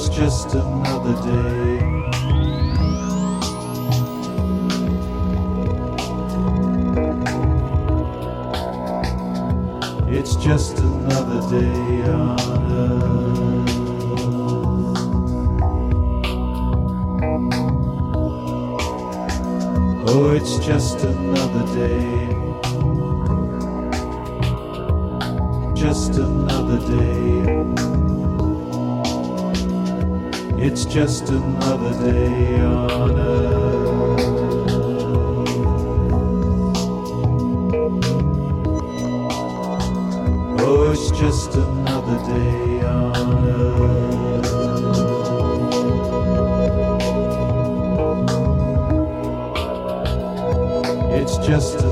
it's just another day. It's just another day on earth. Oh, it's just another day. Just another day. It's just another day on earth. Oh, it's just another day on earth. It's just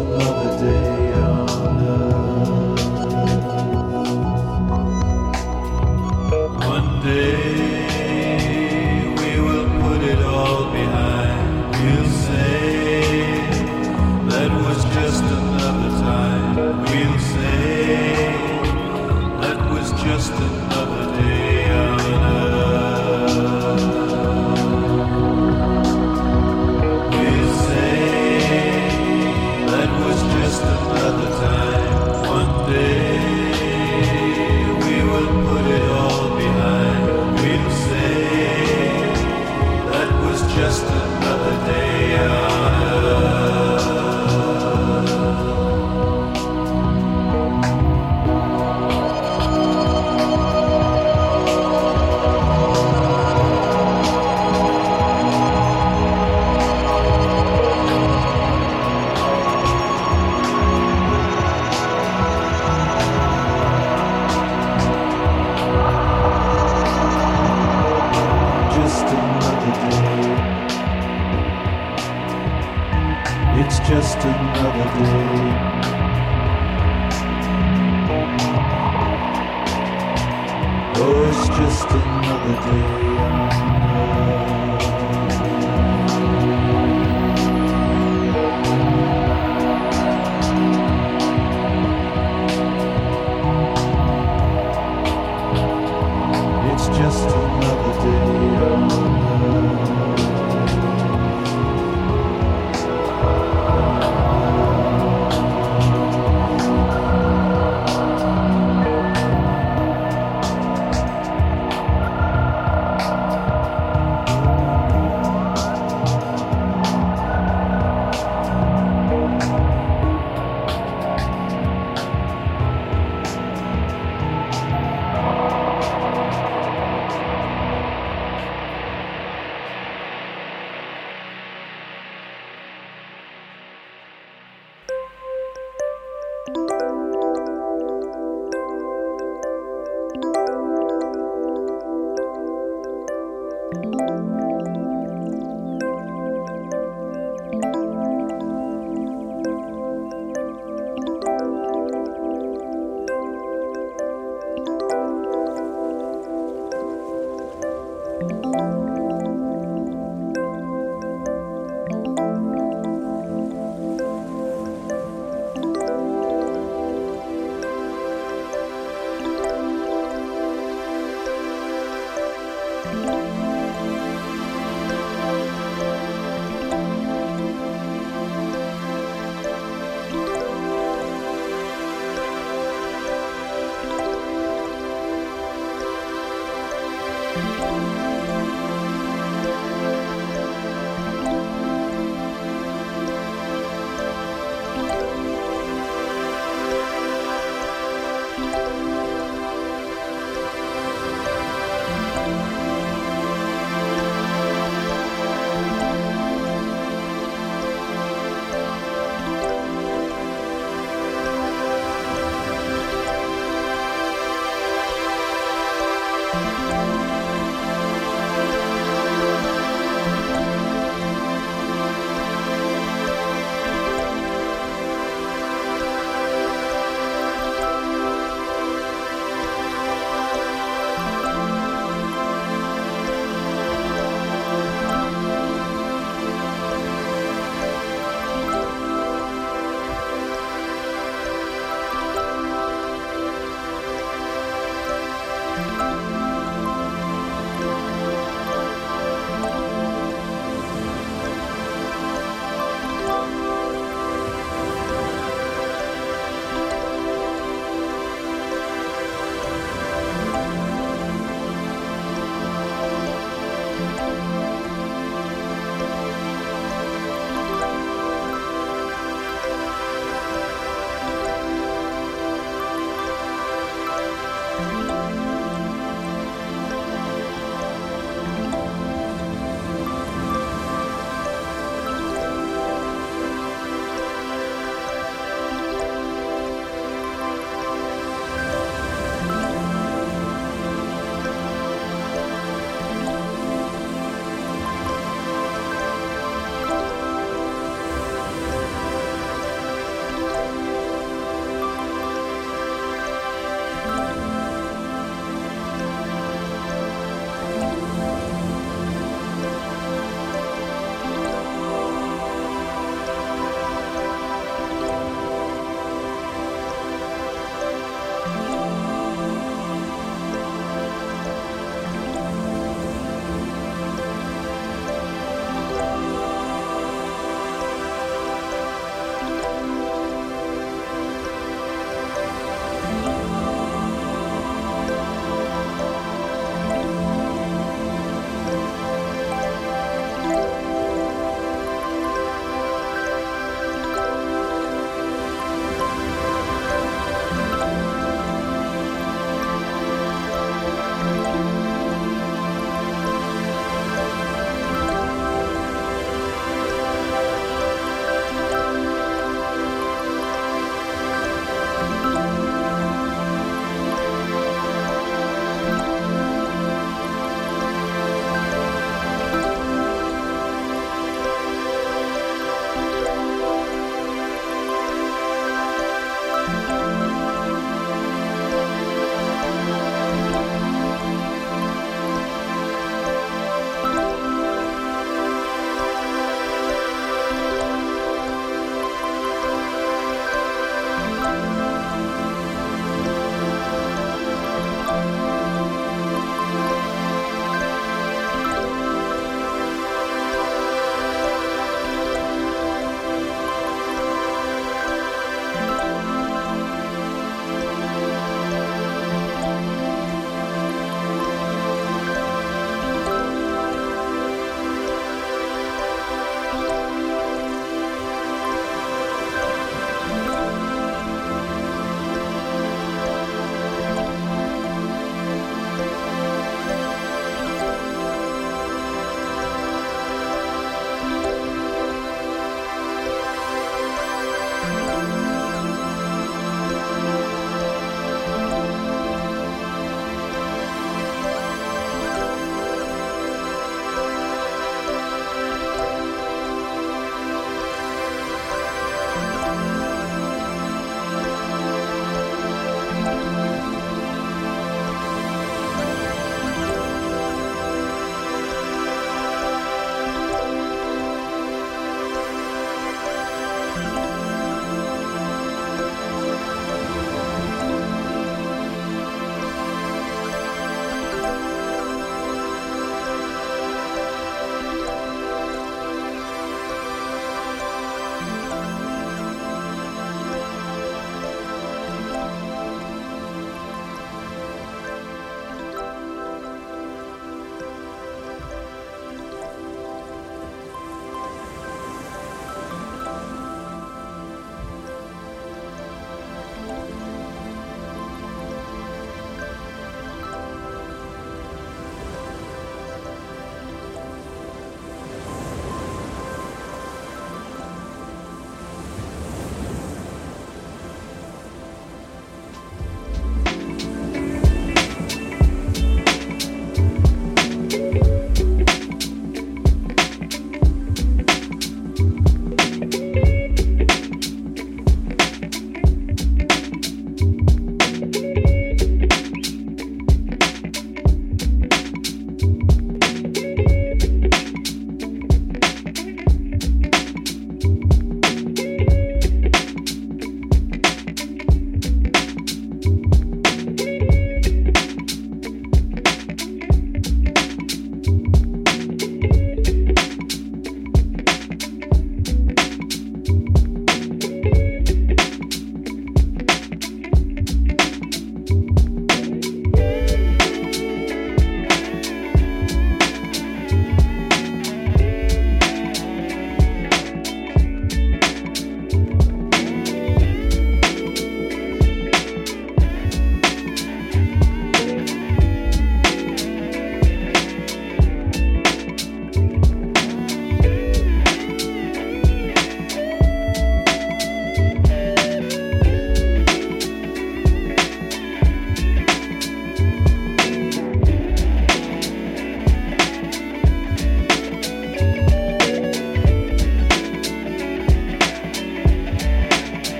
just another day.